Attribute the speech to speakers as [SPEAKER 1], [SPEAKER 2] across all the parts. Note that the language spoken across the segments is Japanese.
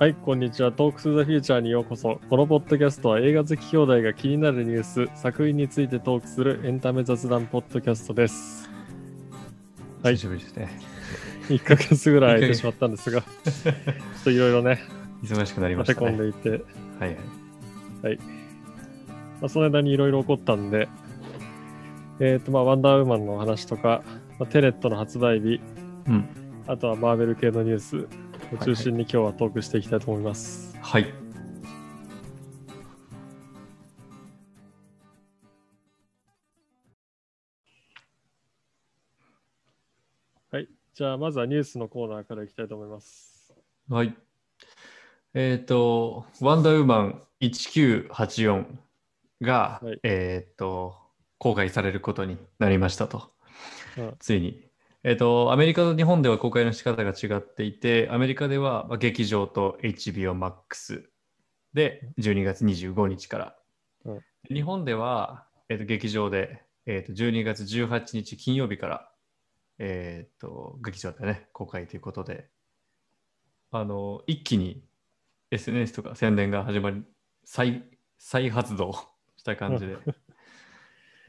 [SPEAKER 1] はい、こんにちは。トークスザフューチャーにようこそ。このポッドキャストは映画好き兄弟が気になるニュース、作品についてトークするエンタメ雑談ポッドキャストです。はい
[SPEAKER 2] 久しぶりですね。
[SPEAKER 1] 1ヶ月ぐらい空いてしまったんですが、ちょっといろいろね、
[SPEAKER 2] 忙しくなりま
[SPEAKER 1] 立
[SPEAKER 2] してたね。
[SPEAKER 1] 込んでいて、
[SPEAKER 2] はいはい。
[SPEAKER 1] まあ、その間にいろいろ起こったんで、えっ、と、まあ、ワンダーウーマンの話とか、まあ、テネットの発売日、
[SPEAKER 2] うん。
[SPEAKER 1] あとはマーベル系のニュースを中心に今日はトークしていきたいと思います。
[SPEAKER 2] はい。
[SPEAKER 1] はい、じゃあまずはニュースのコーナーからいきたいと思います。
[SPEAKER 2] はい。えっ、と、ワンダーウーマン1984が、
[SPEAKER 1] はい
[SPEAKER 2] えっ、と、公開されることになりましたと。
[SPEAKER 1] うん
[SPEAKER 2] ついに。えっ、と、アメリカと日本では公開の仕方が違っていて、アメリカではまあ劇場と HBO Max で12月25日から。
[SPEAKER 1] うん。
[SPEAKER 2] 日本では、えー、と劇場で、えー、と12月18日金曜日から、えー、と劇場でね、公開ということで、あの、一気に SNS とか宣伝が始まり、再再発動した感じで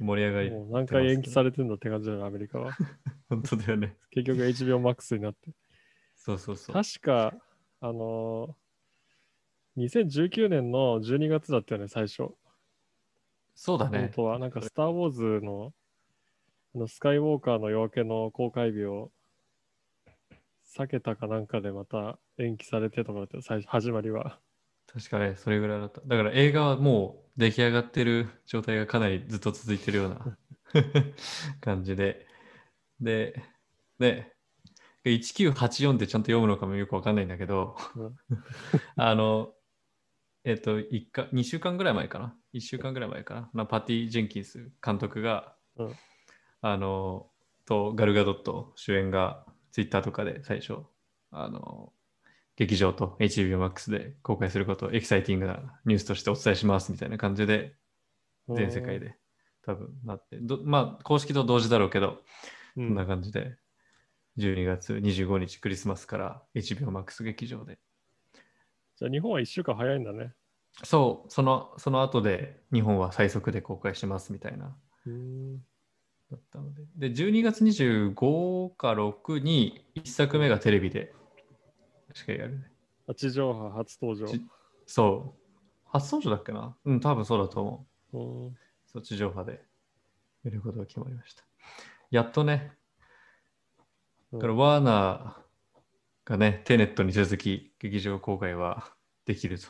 [SPEAKER 2] 盛り上がり、
[SPEAKER 1] もう何回延期されてんだって感じだよね、アメリカは。
[SPEAKER 2] 本当だよね。
[SPEAKER 1] 結局 HBO Max になって。
[SPEAKER 2] そうそうそう。
[SPEAKER 1] 確か、あのー2019年の12月だったよね、最初。本
[SPEAKER 2] そうだね。
[SPEAKER 1] 当は。なんか、スター・ウォーズのあのスカイウォーカーの夜明けの公開日を避けたかなんかでまた延期されてとかだったよ最初始まりは。
[SPEAKER 2] 確かね、それぐらいだった。だから映画はもう出来上がってる状態がかなりずっと続いてるような感じで。で、で、1984ってちゃんと読むのかもよくわかんないんだけど、
[SPEAKER 1] うん
[SPEAKER 2] あの、えっと、一か2週間ぐらい前かな ?1 週間ぐらい前かな？なパティ・ジェンキンス監督が、
[SPEAKER 1] うん
[SPEAKER 2] あの、とガルガドット主演がツイッターとかで最初、あの、劇場と HBO Max で公開することをエキサイティングなニュースとしてお伝えしますみたいな感じで全世界で多分なって、どまあ公式と同時だろうけど、
[SPEAKER 1] うん。
[SPEAKER 2] こんな感じで12月25日クリスマスから HBO Max 劇場で。
[SPEAKER 1] じゃあ日本は1週間早いんだね。
[SPEAKER 2] そう、そのその後で日本は最速で公開しますみたいな
[SPEAKER 1] うん。
[SPEAKER 2] だったので。で、12月25か6に1作目がテレビで確かやるね。
[SPEAKER 1] あ地上波初登場。
[SPEAKER 2] ちそう。初登場だっけな？うん、多分そうだと思う。
[SPEAKER 1] うん
[SPEAKER 2] そう、地上波でやることが決まりました。やっとね、だからワーナーがね、テネットに続き劇場公開はできると。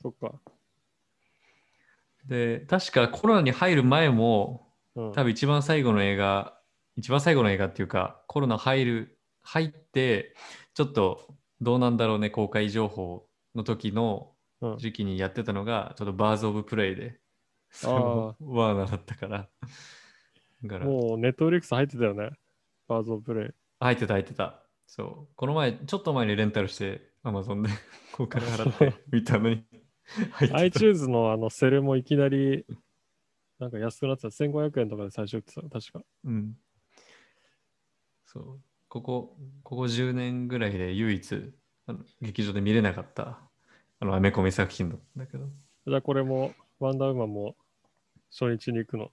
[SPEAKER 1] そっか。
[SPEAKER 2] で、確かコロナに入る前も、
[SPEAKER 1] うん、
[SPEAKER 2] 多分一番最後の映画、一番最後の映画っていうか、コロナ入る、入って、ちょっとどうなんだろうね、公開情報の時の
[SPEAKER 1] うん
[SPEAKER 2] 時期にやってたのが、ちょっとバーズ・オブ・プレイで、ワーナーだったから。だから
[SPEAKER 1] もう Netflix 入ってたよね。バーズ・オブ・プレイ。
[SPEAKER 2] 入ってた入ってた。そう。この前、ちょっと前にレンタルして、アマゾンで 公開払って見たのに
[SPEAKER 1] iTunes のあのセルもいきなりなんか安くなってた。1500円とかで最初売ってた。確か。
[SPEAKER 2] うん。そう。ここ、ここ10年ぐらいで唯一、あの劇場で見れなかった、あの、アメコミ作品だったんだけど。
[SPEAKER 1] じゃあこれも、ワンダーウーマンも初日に行くの？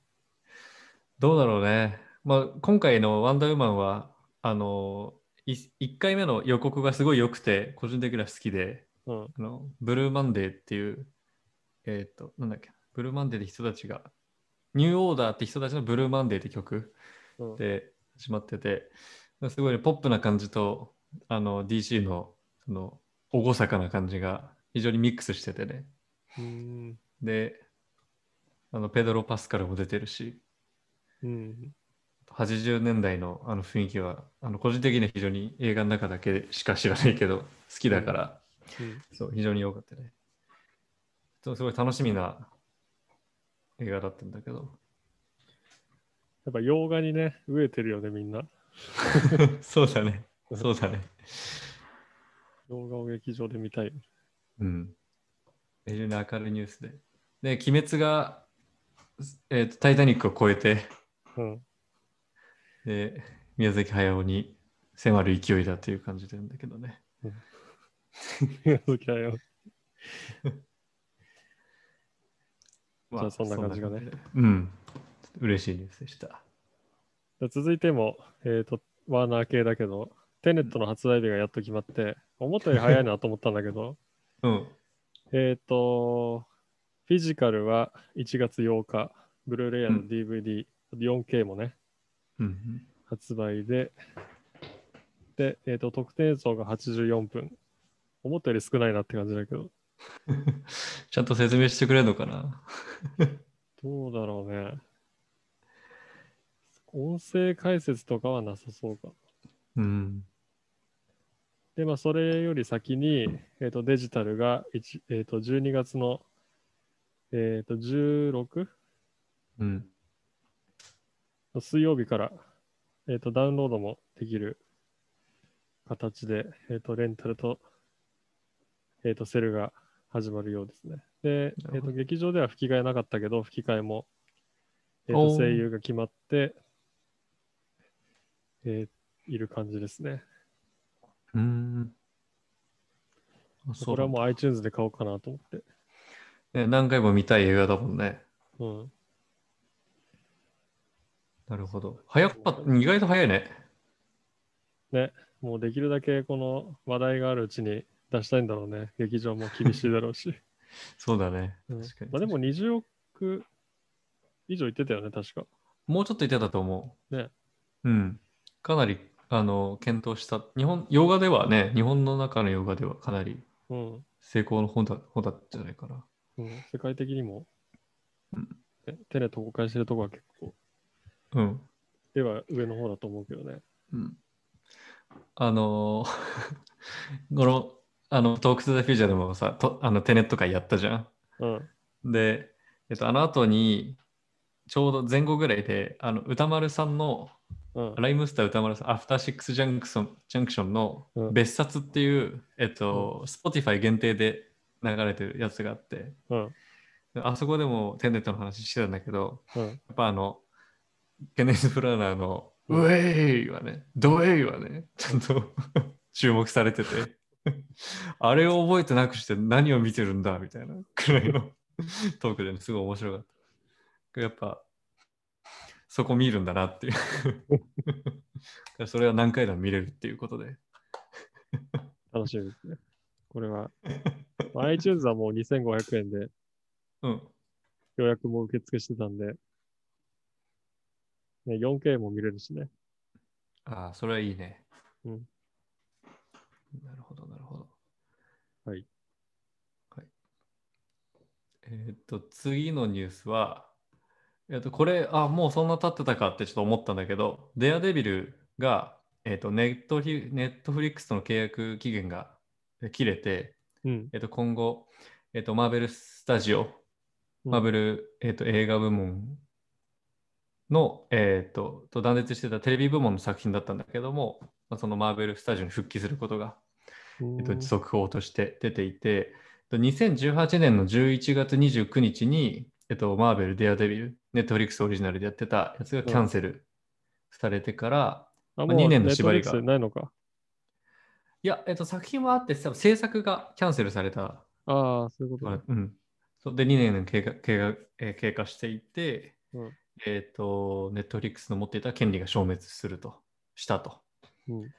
[SPEAKER 2] どうだろうね。まあ、今回のワンダーウーマンは、あの、1回目の予告がすごい良くて、個人的には好きで、
[SPEAKER 1] うん。
[SPEAKER 2] あのブルーマンデーっていう、えっ、と、なんだっけ、ブルーマンデーって人たちが、ニューオーダーって人たちのブルーマンデーって曲
[SPEAKER 1] うん、
[SPEAKER 2] で始まってて、すごい、ね、ポップな感じと、あの、DC の、その、厳かな感じが非常にミックスしててね。
[SPEAKER 1] うん。
[SPEAKER 2] で、あの、ペドロ・パスカルも出てるし、
[SPEAKER 1] うん。
[SPEAKER 2] 80年代のあの雰囲気は、あの個人的には非常に映画の中だけしか知らないけど、好きだから、
[SPEAKER 1] うん
[SPEAKER 2] そう、非常に良かったね。すごい楽しみな映画だったんだけど。
[SPEAKER 1] やっぱ洋画にね、飢えてるよね、みんな。
[SPEAKER 2] そうだね。そうだね。
[SPEAKER 1] 洋画を劇場で見たい。
[SPEAKER 2] うん。非常に明るいニュースで。で、鬼滅が、えーとタイタニックを超えて、
[SPEAKER 1] うん。
[SPEAKER 2] で、宮崎駿に迫る勢いだという感じなんだけどね。
[SPEAKER 1] 好きだよ。
[SPEAKER 2] ま
[SPEAKER 1] じゃあそんな感じがね
[SPEAKER 2] うん。嬉しいニュースでした。
[SPEAKER 1] で続いても、えっ、と、ワーナー系だけど、テネットの発売日がやっと決まって、思ったより早いなと思ったんだけど、
[SPEAKER 2] うん。
[SPEAKER 1] えっと、フィジカルは1月8日、ブルーレイヤーの DVD、4K もね、
[SPEAKER 2] うん。
[SPEAKER 1] 発売で、で、えっ、と、特典映像が84分。思ったより少ないなって感じだけど、
[SPEAKER 2] ちゃんと説明してくれるのかな？
[SPEAKER 1] どうだろうね。音声解説とかはなさそうか。
[SPEAKER 2] うん。
[SPEAKER 1] で、まあ、それより先に、えっ、と、デジタルが1、えっ、と、12月の、えっ、と、16?
[SPEAKER 2] うん。
[SPEAKER 1] 水曜日から、えっ、と、ダウンロードもできる形で、えっ、と、レンタルと、えっ、と、セルが始まるようですね。で、えっ、と、劇場では吹き替えなかったけど、吹き替えも、えっ、と、声優が決まって、えーいる感じですね。
[SPEAKER 2] うん。あそ
[SPEAKER 1] れはもう iTunes で買おうかなと思って。
[SPEAKER 2] ね何回も見たい映画だもんね。
[SPEAKER 1] うん。
[SPEAKER 2] なるほど。早かった。意外と早いね。
[SPEAKER 1] もうできるだけこの話題があるうちに出したいんだろうね。劇場も厳しいだろうし。
[SPEAKER 2] そうだね。
[SPEAKER 1] うん
[SPEAKER 2] 確かに。
[SPEAKER 1] まあでも20億以上言ってたよね、確か。
[SPEAKER 2] もうちょっと言ってたと思う。
[SPEAKER 1] ね。
[SPEAKER 2] うん。かなり、あの、検討した。日本、洋画ではね、日本の中の洋画ではかなり
[SPEAKER 1] うん。
[SPEAKER 2] 成功の方だ方だったんじゃないかな。
[SPEAKER 1] うん、世界的にも、
[SPEAKER 2] うん
[SPEAKER 1] ねテネット公開してるとこは結構、
[SPEAKER 2] うん。
[SPEAKER 1] では上の方だと思うけどね。
[SPEAKER 2] うん。あのー この、あの、トークス・ザ・フューチャーでもさ、とあのテネット会やったじゃん。
[SPEAKER 1] うん。
[SPEAKER 2] で、えっと、あの後に、ちょうど前後ぐらいで、あの宇多丸さんの、
[SPEAKER 1] うん。
[SPEAKER 2] RHYMESTER 宇多丸さん、アフターシックス・ジャンクションジャンクションの
[SPEAKER 1] うん
[SPEAKER 2] 別冊っていう、えっと、Spotify 限定で流れてるやつがあって、
[SPEAKER 1] うん。
[SPEAKER 2] あそこでもテネットの話してたんだけど、
[SPEAKER 1] うん。
[SPEAKER 2] やっぱあの、ケネス・ブラナーの、
[SPEAKER 1] う
[SPEAKER 2] うんウェイはね、ドウェイはね、ちゃんと 注目されてて、あれを褒めなくして何を見てるんだみたいなくらいのトークで、ね、すごい面白かった。やっぱ、そこ見るんだなっていう。それは何回でも見れるっていうことで。
[SPEAKER 1] 楽しみですね。これは、まあ iTunes はもう2500円で
[SPEAKER 2] うん。
[SPEAKER 1] 予約も受付してたんで、ね、4K も見れるしね。
[SPEAKER 2] ああ、それはいいね。
[SPEAKER 1] うん。
[SPEAKER 2] なるほど、なるほど。
[SPEAKER 1] はい。
[SPEAKER 2] はい。えーっと、次のニュースは、えーっと、これ、あ、もうそんな経ってたかってちょっと思ったんだけど、デアデビルが、えーっと、ネットフリネットフリックスとの契約期限がえ切れて、
[SPEAKER 1] うん。
[SPEAKER 2] えーっと、今後、えーっと、マーベルスタジオ、マーベル、えー、と映画部門の、えー、とと断絶してたテレビ部門の作品だったんだけども、まあ、そのマーベルスタジオに復帰することが、
[SPEAKER 1] うん
[SPEAKER 2] えー、と速報として出ていて、えっと2018年の11月29日に、えー、とマーベル・デアデビル、ネットフリックスオリジナルでやってたやつがキャンセルされてから、
[SPEAKER 1] あ、
[SPEAKER 2] まあ2年の縛りが
[SPEAKER 1] ないのか。
[SPEAKER 2] いや、えー、と作品はあって、多分制作がキャンセルされた
[SPEAKER 1] ああ、そういうことね。
[SPEAKER 2] うん、そうで2年の経過経過,、えー経過していて、
[SPEAKER 1] うん
[SPEAKER 2] えっ、と、ネットフリックスの持っていた権利が消滅すると、したと。
[SPEAKER 1] うん。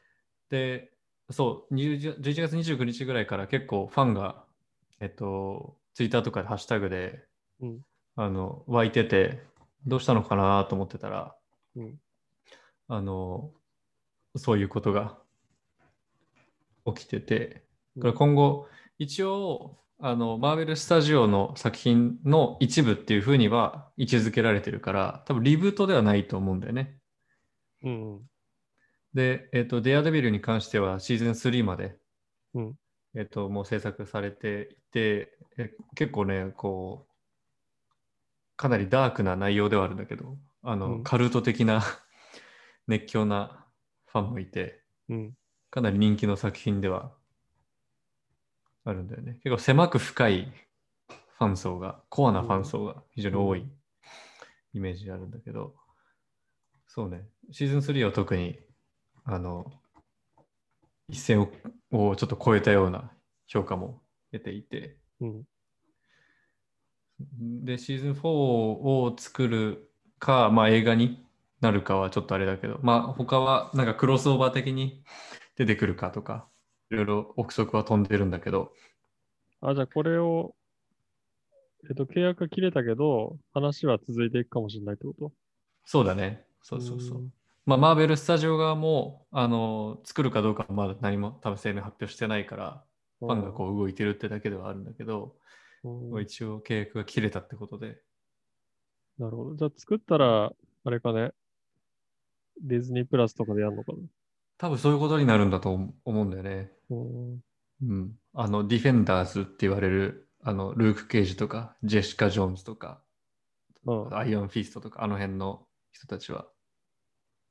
[SPEAKER 2] で、そう、20 11月29日ぐらいから結構ファンが、えっ、と、ツイッターとかでハッシュタグで、
[SPEAKER 1] うん。
[SPEAKER 2] あの、湧いてて、どうしたのかなと思ってたら、
[SPEAKER 1] うん。
[SPEAKER 2] あの、そういうことが起きてて、これ今後、一応、あの、マーベル・スタジオの作品の一部っていうふうには位置づけられてるから、多分リブートではないと思うんだよね。
[SPEAKER 1] うん。うん。
[SPEAKER 2] で、えっ、と、デアデビルに関してはシーズン3まで、
[SPEAKER 1] うん
[SPEAKER 2] えっ、と、もう制作されていて、え結構ね、こう、かなりダークな内容ではあるんだけど、あの、
[SPEAKER 1] うん
[SPEAKER 2] カルト的な 熱狂なファンもいて、
[SPEAKER 1] うん。
[SPEAKER 2] かなり人気の作品ではあるんだよね。結構狭く深いファン層が、コアなファン層が非常に多いイメージあるんだけど、そうね、シーズン3は特に、あの、一線ををちょっと超えたような評価も得ていて、
[SPEAKER 1] うん。
[SPEAKER 2] で、シーズン4を作るか、まあ映画になるかはちょっとあれだけど、まあ他はなんかクロスオーバー的に出てくるかとか、いろいろ憶測は飛んでるんだけど、
[SPEAKER 1] あ、じゃあこれを、えっと、契約が切れたけど、話は続いていくかもしれないってこと？
[SPEAKER 2] そうだね。そうそうそう。まあ、マーベルスタジオ側も、あの、作るかどうかはまだ何も多分声明発表してないから、
[SPEAKER 1] フ
[SPEAKER 2] ファンがこう動いてるってだけではあるんだけど、一応契約が切れたってことで、
[SPEAKER 1] なるほど。じゃあ作ったら、あれかね、ディズニープラスとかでやるのかな。
[SPEAKER 2] 多分そういうことになるんだと思思うんだよね。
[SPEAKER 1] うん。
[SPEAKER 2] うん。あの、ディフェンダーズって言われる、あの、ルーク・ケイジとか、ジェシカ・ジョーンズとか、
[SPEAKER 1] うん。
[SPEAKER 2] アイアン・フィストとか、あの辺の人たちは。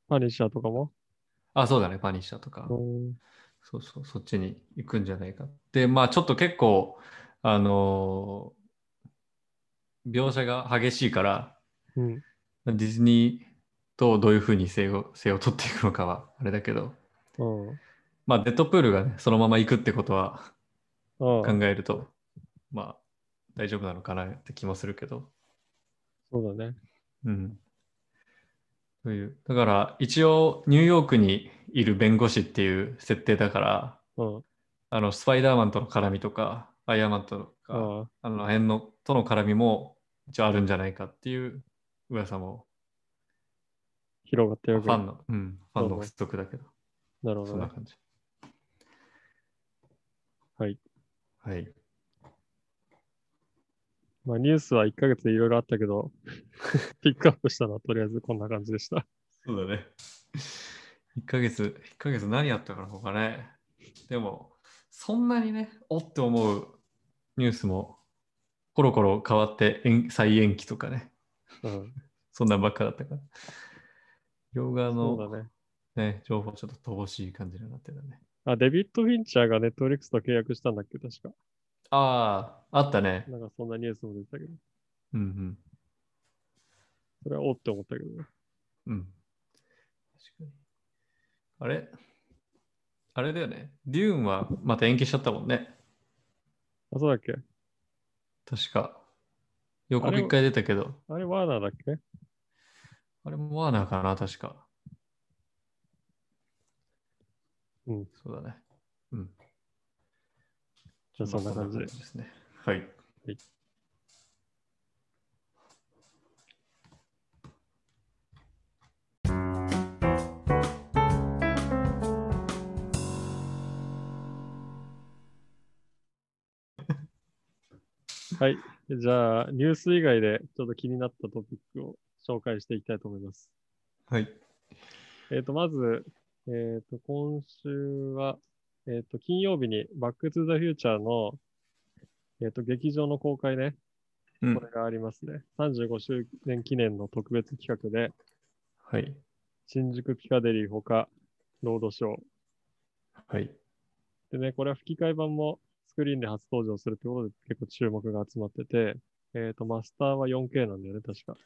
[SPEAKER 1] パニッシャーとかも？
[SPEAKER 2] あ、そうだね、パニッシャーとか。
[SPEAKER 1] うん。
[SPEAKER 2] そうそう、そっちに行くんじゃないか。で、まあちょっと結構、あのー描写が激しいから、
[SPEAKER 1] うん。
[SPEAKER 2] ディズニーとどういうふうに性を性を取っていくのかはあれだけど、
[SPEAKER 1] うん。
[SPEAKER 2] まあデッドプールがね、そのまま行くってことは
[SPEAKER 1] うん
[SPEAKER 2] 考えると、まあ大丈夫なのかなって気もするけど。
[SPEAKER 1] そうだね。
[SPEAKER 2] うん。という。だから一応ニューヨークにいる弁護士っていう設定だから、
[SPEAKER 1] うん。
[SPEAKER 2] あのスパイダーマンとの絡みとか、アイアンマンとか、
[SPEAKER 1] あ
[SPEAKER 2] あの辺のとの絡みも一応あるんじゃないかっていう噂も
[SPEAKER 1] 広がってる
[SPEAKER 2] ファンの、うん、ファンの
[SPEAKER 1] うん
[SPEAKER 2] 不足だけど、
[SPEAKER 1] なるほどね。
[SPEAKER 2] そんな感じ。
[SPEAKER 1] はい。
[SPEAKER 2] はい。
[SPEAKER 1] まあニュースは1ヶ月でいろいろあったけど、ピックアップしたのはとりあえずこんな感じでした。
[SPEAKER 2] そうだね。1ヶ月、1ヶ月何やったかな、他ね。でも、そんなにね、おって思うニュースも、コロコロ変わって延再延期とかね、
[SPEAKER 1] うん。
[SPEAKER 2] そんなんばっかだったから。洋画
[SPEAKER 1] そう
[SPEAKER 2] の、
[SPEAKER 1] だね。
[SPEAKER 2] ね、情報ちょっと乏しい感じになってたね。
[SPEAKER 1] あ、デビッド・フィンチャーがネットフリックスと契約したんだっけ、確か。
[SPEAKER 2] ああ、あったね。
[SPEAKER 1] なんかそんなニュースも出てたけど、
[SPEAKER 2] うんうん。
[SPEAKER 1] それはおって思ったけどね。
[SPEAKER 2] うん。確かに。あれ？あれだよね。デューンはまた延期しちゃったもんね。
[SPEAKER 1] あ、そうだっけ？
[SPEAKER 2] 確か。予告一回出たけど。
[SPEAKER 1] あれワーナーだっけ？
[SPEAKER 2] あれもワーナーかな、確か。
[SPEAKER 1] うん。
[SPEAKER 2] そうだね。うん。
[SPEAKER 1] じゃあそんな感じで
[SPEAKER 2] すね。はい。
[SPEAKER 1] はい。じゃあ、ニュース以外でちょっと気になったトピックを紹介していきたいと思います。
[SPEAKER 2] はい。
[SPEAKER 1] えっ、と、まず、えっ、と、今週は、えっ、と、金曜日にバックトゥザフューチャーの、えっ、と、劇場の公開ね、
[SPEAKER 2] うん
[SPEAKER 1] これがありますね。35周年記念の特別企画で、
[SPEAKER 2] はい。
[SPEAKER 1] 新宿ピカデリーほか、ロードショー。
[SPEAKER 2] はい。
[SPEAKER 1] でね、これは吹き替え版もスクリーンで初登場するってことで結構注目が集まってて、えっ、と、マスターは 4K なんだよね、確か。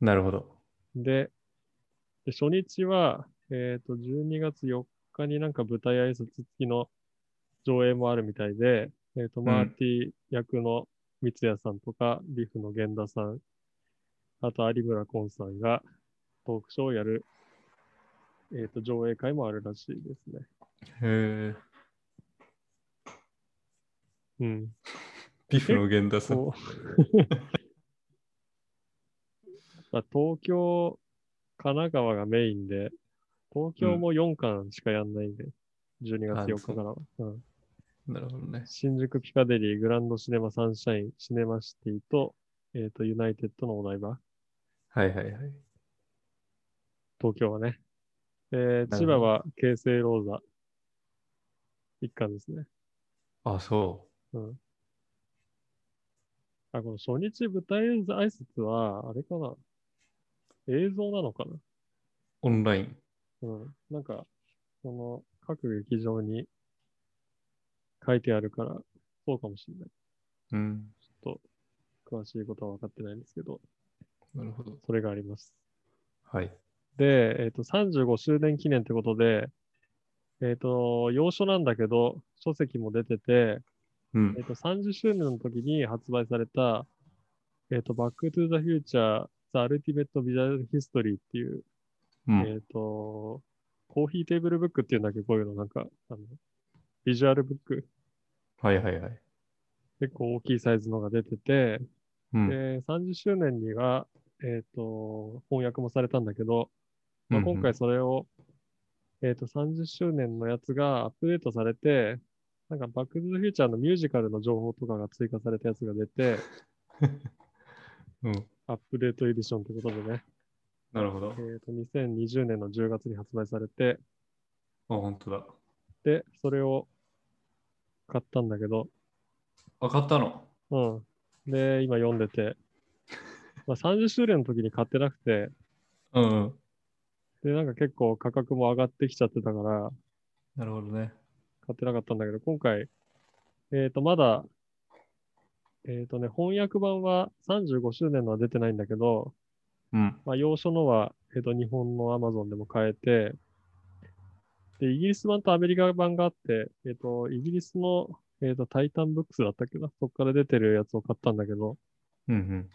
[SPEAKER 2] なるほど。
[SPEAKER 1] で、で初日は、えっ、と、12月4日になんか舞台挨拶付きの上映もあるみたいで、えっ、と、
[SPEAKER 2] ん
[SPEAKER 1] マーティ役の三谷さんとか、リフの源田さん、あと有村昆さんがトークショーをやる、えっ、と、上映会もあるらしいですね。
[SPEAKER 2] へえ。
[SPEAKER 1] うん。
[SPEAKER 2] ビフの源田さん。
[SPEAKER 1] 東京、神奈川がメインで、東京も4巻しかやんないんで、12月4日からは。うん
[SPEAKER 2] なるほどね。
[SPEAKER 1] 新宿ピカデリー、グランドシネマサンシャイン、シネマシティと、えっ、と、ユナイテッドのお台場、
[SPEAKER 2] はいはいはい。
[SPEAKER 1] 東京はね。えー千葉は京成ローザ、一巻ですね。
[SPEAKER 2] あ、そ
[SPEAKER 1] うん。あ、この初日舞台挨拶は、あれかな？映像なのかな？
[SPEAKER 2] う。オンライン。
[SPEAKER 1] うん。なんか、その、各劇場に書いてあるから、そうかもしれない。
[SPEAKER 2] うん。
[SPEAKER 1] ちょっと、詳しいことは分かってないんですけど、
[SPEAKER 2] なるほど。
[SPEAKER 1] それがあります。
[SPEAKER 2] はい。
[SPEAKER 1] で、えっ、と、35周年記念ってことで、えっ、と、洋書なんだけど、書籍も出てて、
[SPEAKER 2] うん
[SPEAKER 1] えっ、。と、30周年の時に発売された、えっ、と、バックトゥザフューチャー、 The Ultimate Visual History っていう、
[SPEAKER 2] うん。
[SPEAKER 1] えっ、と、 coffee table book っていうんだっけ、こういうの、なんか、あの、ビジュアルブック、
[SPEAKER 2] はいはいはい。
[SPEAKER 1] 結構大きいサイズのが出てて、
[SPEAKER 2] うん。
[SPEAKER 1] で、30周年には、えっ、と、翻訳もされたんだけど、まあ、
[SPEAKER 2] うんうん
[SPEAKER 1] 今回それを、えっ、と、30周年のやつがアップデートされて、なんか、バック・トゥ・ザ・フューチャーのミュージカルの情報とかが追加されたやつが出て、
[SPEAKER 2] うん。
[SPEAKER 1] アップデートエディションということでね、
[SPEAKER 2] なるほど。
[SPEAKER 1] えっ、と、2020年の10月に発売されて、
[SPEAKER 2] あ、本当だ。
[SPEAKER 1] で、それを買ったんだけど、
[SPEAKER 2] あ、買ったの？
[SPEAKER 1] うん。で、今読んでて、まあ、30周年の時に買ってなくて、
[SPEAKER 2] うんうん。
[SPEAKER 1] で、なんか結構価格も上がってきちゃってたから、
[SPEAKER 2] なるほどね。
[SPEAKER 1] 買ってなかったんだけど、今回、えっ、と、まだ、えっ、とね、翻訳版は35周年のは出てないんだけど、
[SPEAKER 2] うん。
[SPEAKER 1] まあ、洋書のは、えっ、と、日本の Amazon でも買えて、で、イギリス版とアメリカ版があって、えっ、と、イギリスの、えっ、と、タイタンブックスだったっけな、そこから出てるやつを買ったんだけど、
[SPEAKER 2] うんうん。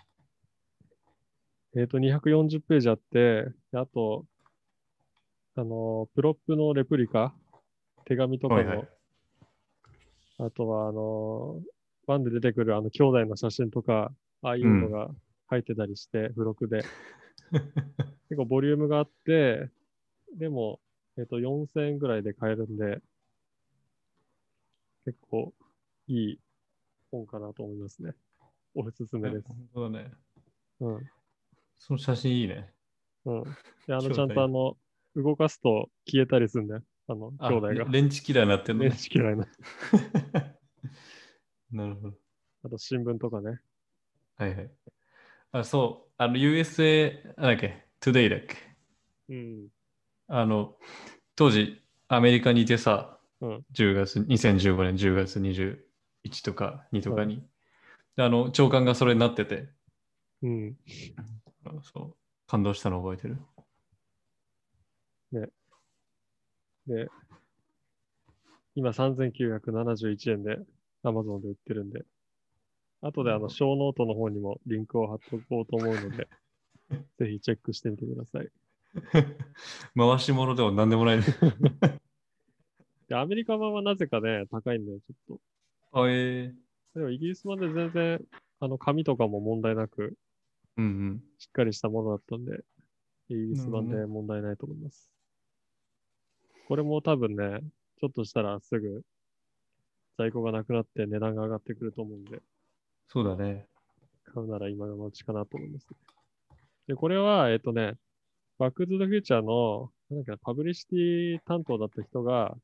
[SPEAKER 1] えっ、と、240ページあって、であと、あの、プロップのレプリカ、手紙とかの、
[SPEAKER 2] はいはい。
[SPEAKER 1] あとは、あの、ワンで出てくるあの兄弟の写真とか、ああいうのが入ってたりして、付録で。結構ボリュームがあって、でも、えっ、と、4000円ぐらいで買えるんで、結構いい本かなと思いますね。おすすめです。
[SPEAKER 2] 本当だね。
[SPEAKER 1] うん。
[SPEAKER 2] その写真いいね。
[SPEAKER 1] うん。で、あの、ちゃんとあの、動かすと消えたりするんだよ。あの、
[SPEAKER 2] あ
[SPEAKER 1] 兄弟が。
[SPEAKER 2] レンチキラーになってんの
[SPEAKER 1] 電
[SPEAKER 2] ね。
[SPEAKER 1] 子嫌いな。
[SPEAKER 2] なるほど。
[SPEAKER 1] あと、新聞とかね。
[SPEAKER 2] はいはい。あ、そう。あの、USA、なんだっけ、Today だっけ？
[SPEAKER 1] うん。
[SPEAKER 2] あの、当時、アメリカにいてさ、
[SPEAKER 1] うん
[SPEAKER 2] 10月、2015年10月21とか2とかに、であの、長官がそれになってて、
[SPEAKER 1] うん。
[SPEAKER 2] あそう、感動したの覚えてる？
[SPEAKER 1] で、今3971円で Amazon で売ってるんで、後であの、ショーノートの方にもリンクを貼っとこうと思うので、ぜひチェックしてみてください。
[SPEAKER 2] 回し物でも何でもないね。
[SPEAKER 1] で、アメリカ版はなぜかね、高いんだよ、ちょっ
[SPEAKER 2] あ、えー、
[SPEAKER 1] と。でもイギリス版で全然、あの、紙とかも問題なく、
[SPEAKER 2] うんうん。
[SPEAKER 1] しっかりしたものだったんで、イギリス版で問題ないと思います。これも多分ね、ちょっとしたらすぐ在庫がなくなって値段が上がってくると思うんで、
[SPEAKER 2] そうだね。
[SPEAKER 1] 買うなら今のうちかなと思います、ね。で、これは、えっ、とね、バックトゥザフューチャーの、なんだっけな、パブリシティ担当だった人が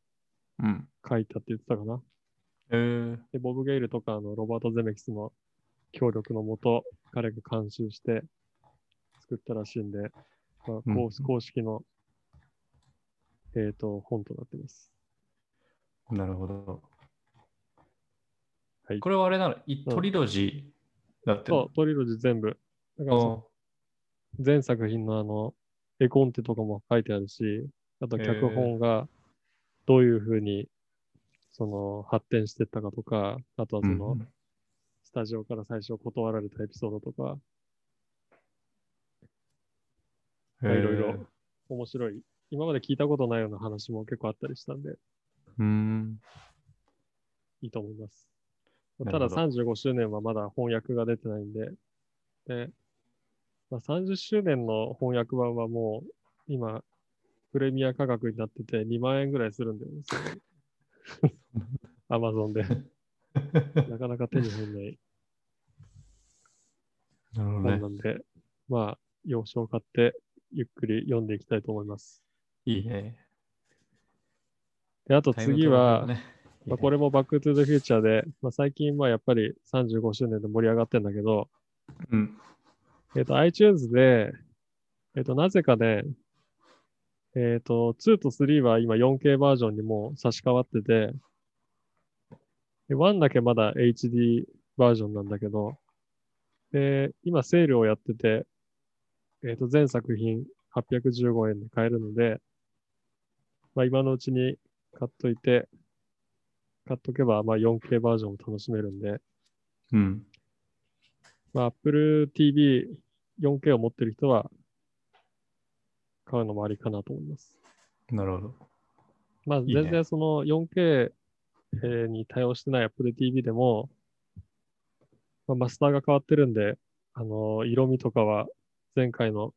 [SPEAKER 2] うん。
[SPEAKER 1] 書いたって言ってたかな。
[SPEAKER 2] えー、
[SPEAKER 1] で、ボブ・ゲイルとか、あの、ロバート・ゼメキスの協力のもと、彼が監修して作ったらしいんで、まあ、
[SPEAKER 2] うん
[SPEAKER 1] 公公式の、えっ、と、本となってます。
[SPEAKER 2] なるほど。
[SPEAKER 1] はい
[SPEAKER 2] これはあれなの、いトリロジーだって
[SPEAKER 1] そう、トリロジー全部。だからそ全作品のあの、絵コンテとかも書いてあるし、あと脚本がどういうふうに、その、発展していったかとか、あとはその、
[SPEAKER 2] うん
[SPEAKER 1] スタジオから最初断られたエピソードとか、いろいろ面白い。今まで聞いたことないような話も結構あったりしたんで、
[SPEAKER 2] うーん。
[SPEAKER 1] いいと思います。
[SPEAKER 2] な
[SPEAKER 1] ただ
[SPEAKER 2] るほど
[SPEAKER 1] 35周年はまだ翻訳が出てないんで、で、まあ、30周年の翻訳版はもう今、プレミア価格になってて2万円ぐらいするんだよね。アマゾンで。なかなか手に入んない
[SPEAKER 2] なるほどね
[SPEAKER 1] 本な。んで、まあ、洋書を買ってゆっくり読んでいきたいと思います。
[SPEAKER 2] いいね。
[SPEAKER 1] で、あと次は、
[SPEAKER 2] ね、
[SPEAKER 1] まあ、これもバックトゥザフューチャーで、まあ、最近はやっぱり35周年で盛り上がってんだけど、
[SPEAKER 2] うん。
[SPEAKER 1] えっ、と、iTunes で、えっ、と、なぜかね、えっ、と、2と3は今 4K バージョンにもう差し替わってて、で1だけまだ HD バージョンなんだけど、で、今セールをやってて、えっ、と、全作品815円で買えるので、まあ今のうちに買っといて、買っとけば、まあ 4K バージョンを楽しめるんで、
[SPEAKER 2] うん。
[SPEAKER 1] まあ Apple TV 4K を持ってる人は、買うのもありかなと思います。
[SPEAKER 2] なるほど。
[SPEAKER 1] まあ全然その 4K えーに対応してない Apple TV でも、まあ、マスターが変わってるんで、あの色味とかは前回の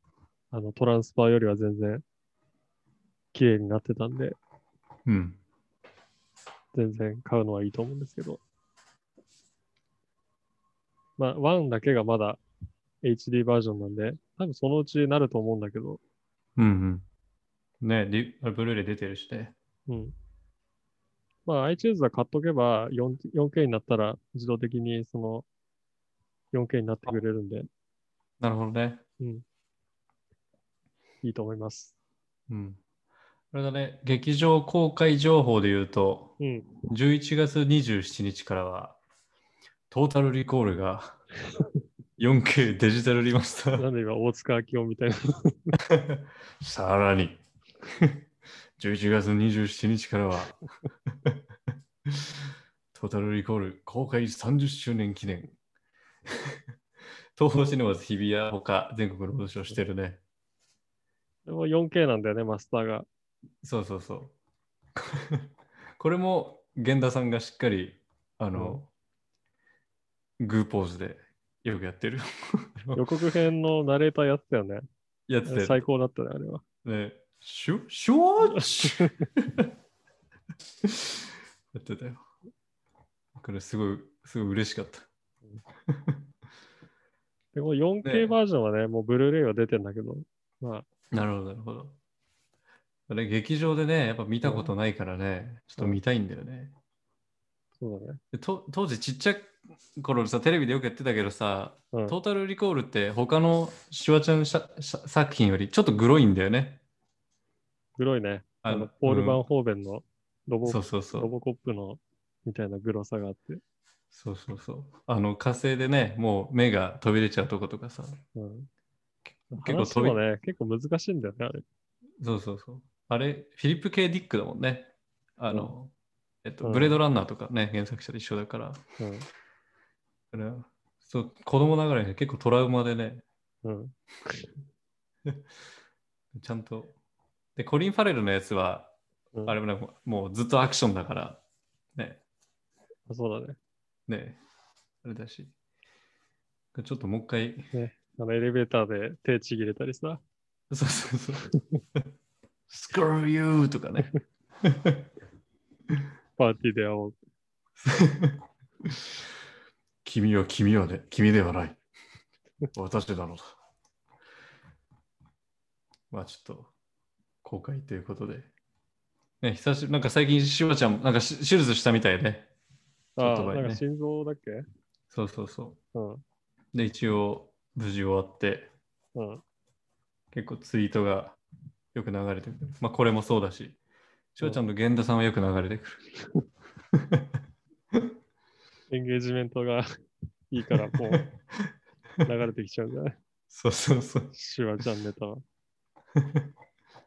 [SPEAKER 1] あのトランスファーよりは全然綺麗になってたんで、
[SPEAKER 2] うん。
[SPEAKER 1] 全然買うのはいいと思うんですけど。まあ、1だけがまだ HD バージョンなんで、多分そのうちなると思うんだけど、
[SPEAKER 2] うんうん。ねリブルーレイ出てるしね。
[SPEAKER 1] うん。まあ、iTunes は買っとけば 4- 4K になったら自動的にその 4K になってくれるんで、
[SPEAKER 2] なるほどね。
[SPEAKER 1] うん。いいと思います。
[SPEAKER 2] うん。あれだね、劇場公開情報で言うと、
[SPEAKER 1] うん。
[SPEAKER 2] 11月27日からは、トータルリコールが 4K デジタルリマスター。
[SPEAKER 1] なんで今、大塚明夫みたいな。
[SPEAKER 2] さらに、11月27日からは、トータルリコール公開30周年記念。東宝シネマズ日比谷ほか全国の武将してるね。
[SPEAKER 1] でも 4K なんだよね、マスターが。
[SPEAKER 2] そうそうそう。これも源田さんがしっかり、あの、グーポーズでよくやってる。
[SPEAKER 1] 予告編のナレーターやってたよね。
[SPEAKER 2] やってて、
[SPEAKER 1] 最高だったね、あれは。
[SPEAKER 2] ね、シュシュワッチ？やってたよ。これすごい、すごい嬉しかった。
[SPEAKER 1] でも 4K
[SPEAKER 2] ね
[SPEAKER 1] バージョンはね、もうブルーレイは出てんだけど、まあ、
[SPEAKER 2] なるほど、なるほど。あれ、劇場でね、やっぱ見たことないからね、ちょっと見たいんだよね。
[SPEAKER 1] そうだね。
[SPEAKER 2] でと当時ちっちゃい頃さ、テレビでよくやってたけどさ、
[SPEAKER 1] うん、
[SPEAKER 2] トータルリコールって他のシュワちゃんしゃしゃ作品よりちょっとグロいんだよね。
[SPEAKER 1] 黒いね。
[SPEAKER 2] あの
[SPEAKER 1] ポール・
[SPEAKER 2] うん
[SPEAKER 1] バン・ホーベンのロボ,、
[SPEAKER 2] そうそうそう。
[SPEAKER 1] ロボコップのみたいなグロさがあって。
[SPEAKER 2] そうそうそう。あの火星でね、もう目が飛び出ちゃうとことかさ。
[SPEAKER 1] うん、
[SPEAKER 2] 結構
[SPEAKER 1] 話
[SPEAKER 2] 飛び
[SPEAKER 1] もね、結構難しいんだよね、あれ。
[SPEAKER 2] そうそうそう。あれ、フィリップ・ケイ・ディックだもんね。あの、えっと、
[SPEAKER 1] うん
[SPEAKER 2] ブレードランナーとかね、原作者と一緒だから。
[SPEAKER 1] うん。
[SPEAKER 2] あれそう子供ながらに結構トラウマでね、
[SPEAKER 1] うん。
[SPEAKER 2] ちゃんと。で、コリン・ファレルのやつは、
[SPEAKER 1] うん、
[SPEAKER 2] あれもね、もうずっとアクションだから、ね、
[SPEAKER 1] あそうだね。
[SPEAKER 2] ね、あれだし。ちょっともう一回、
[SPEAKER 1] あのエレベーターで手ちぎれたりさ。
[SPEAKER 2] そうそうそう。Screw you! とかね。
[SPEAKER 1] パーティーで会おう。
[SPEAKER 2] 君は君はね、君ではない。私なのだ。まあちょっと、公開ということで。ね、久しぶり、なんか最近、しばちゃん、なんかし手術したみたいね。
[SPEAKER 1] ああ、
[SPEAKER 2] ね
[SPEAKER 1] なんか心臓だっけ？
[SPEAKER 2] そうそうそ
[SPEAKER 1] うん。
[SPEAKER 2] う。で、一応、無事終わって、
[SPEAKER 1] うん。
[SPEAKER 2] 結構ツイートがよく流れてくる。まあこれもそうだし、しばちゃんと源田さんはよく流れてくる。
[SPEAKER 1] エンゲージメントがいいから、もう流れてきちゃうんじゃない？
[SPEAKER 2] そうそうそう。
[SPEAKER 1] シュワちゃんネタは。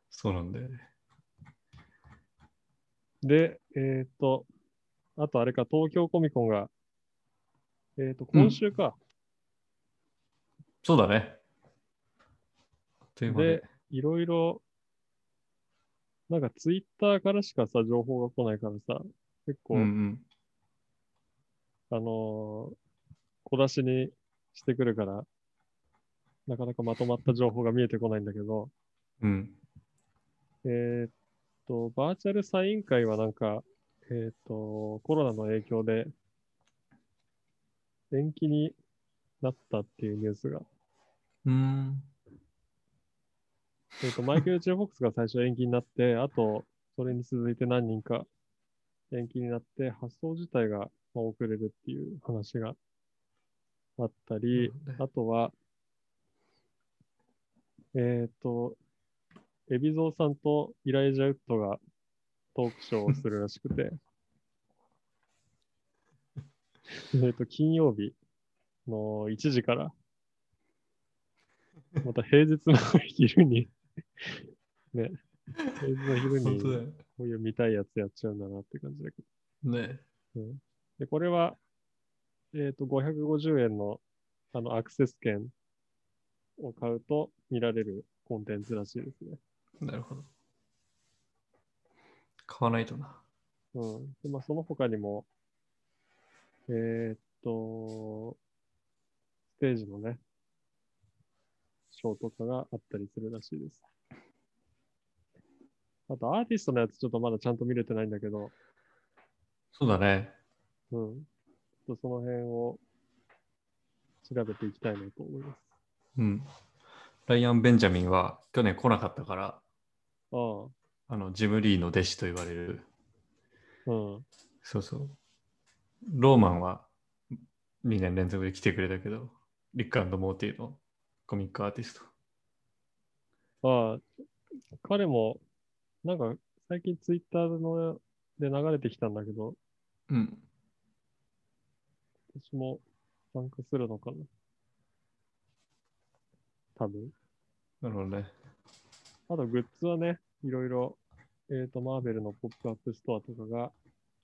[SPEAKER 2] そうなんだよね。
[SPEAKER 1] で、えっ、と、あとあれか、東京コミコンが、えっ、と、今週か。
[SPEAKER 2] そうだね。という間で
[SPEAKER 1] で、いろいろ、なんかツイッターからしかさ、情報が来ないからさ、結構、
[SPEAKER 2] うんうん。
[SPEAKER 1] あのー小出しにしてくるから、なかなかまとまった情報が見えてこないんだけど、
[SPEAKER 2] うん。
[SPEAKER 1] えーっと、バーチャルサイン会はなんか、えーっと、コロナの影響で延期になったっていうニュースが、
[SPEAKER 2] うん。
[SPEAKER 1] えーっと、マイケル・チェフォックスが最初延期になって、あと、それに続いて何人か延期になって、発送自体がまあ遅れるっていう話があったり、あとは、えーっと、海老蔵さんとイライジャ・ウッドがトークショーをするらしくて、えっと、金曜日の1時から、また平日の昼に、ね、平日の昼に。こういう見たいやつやっちゃうんだなって感じだけ
[SPEAKER 2] ね。
[SPEAKER 1] ど。うん、で、これは、えっ、と、550円のあのアクセス券を買うと見られるコンテンツらしいですね。
[SPEAKER 2] なるほど。買わないとな。
[SPEAKER 1] うん。で、まあ、その他にも、えーっと、ステージのね、ショーとかがあったりするらしいです。あと、アーティストのやつちょっとまだちゃんと見れてないんだけど、
[SPEAKER 2] そうだね。
[SPEAKER 1] うん。ちょっとその辺を調べていきたいなと思います。
[SPEAKER 2] うん。ライアン・ベンジャミンは去年来なかったから、
[SPEAKER 1] ああ、
[SPEAKER 2] あのジム・リーの弟子と言われる。
[SPEAKER 1] うん。
[SPEAKER 2] そうそう。ローマンは2年連続で来てくれたけど、リックモーティのコミックアーティスト。
[SPEAKER 1] ああ、彼も、なんか最近ツイッターので流れてきたんだけど、
[SPEAKER 2] うん。
[SPEAKER 1] 私も参加するのかな多分。
[SPEAKER 2] なるほどね。
[SPEAKER 1] あとグッズはね、いろいろ、えっ、と、マーベルのポップアップストアとかが、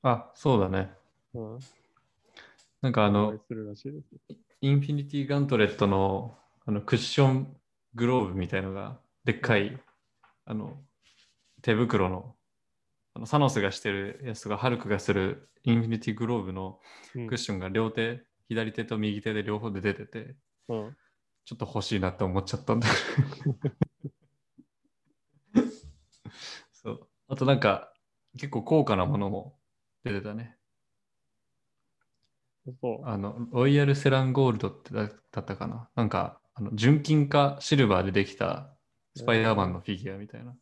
[SPEAKER 2] あ、そうだね。
[SPEAKER 1] うん、
[SPEAKER 2] なんか物
[SPEAKER 1] 販
[SPEAKER 2] の。インフィニティ・ガントレットのあのクッショングローブみたいのが、でっかいあの手袋のあのサノスがしてるやつとか、ハルクがするインフィニティ・グローブの
[SPEAKER 1] うん
[SPEAKER 2] クッションが両手、左手と右手で両方で出てて、
[SPEAKER 1] うん。
[SPEAKER 2] ちょっと欲しいなって思っちゃったんだ。そう。あとなんか、結構高価なものも出てたね。
[SPEAKER 1] そう。
[SPEAKER 2] あの、ロイヤルセランゴールドってだだったかななんか、あの純金かシルバーでできたスパイダーマンのフィギュアみたいな。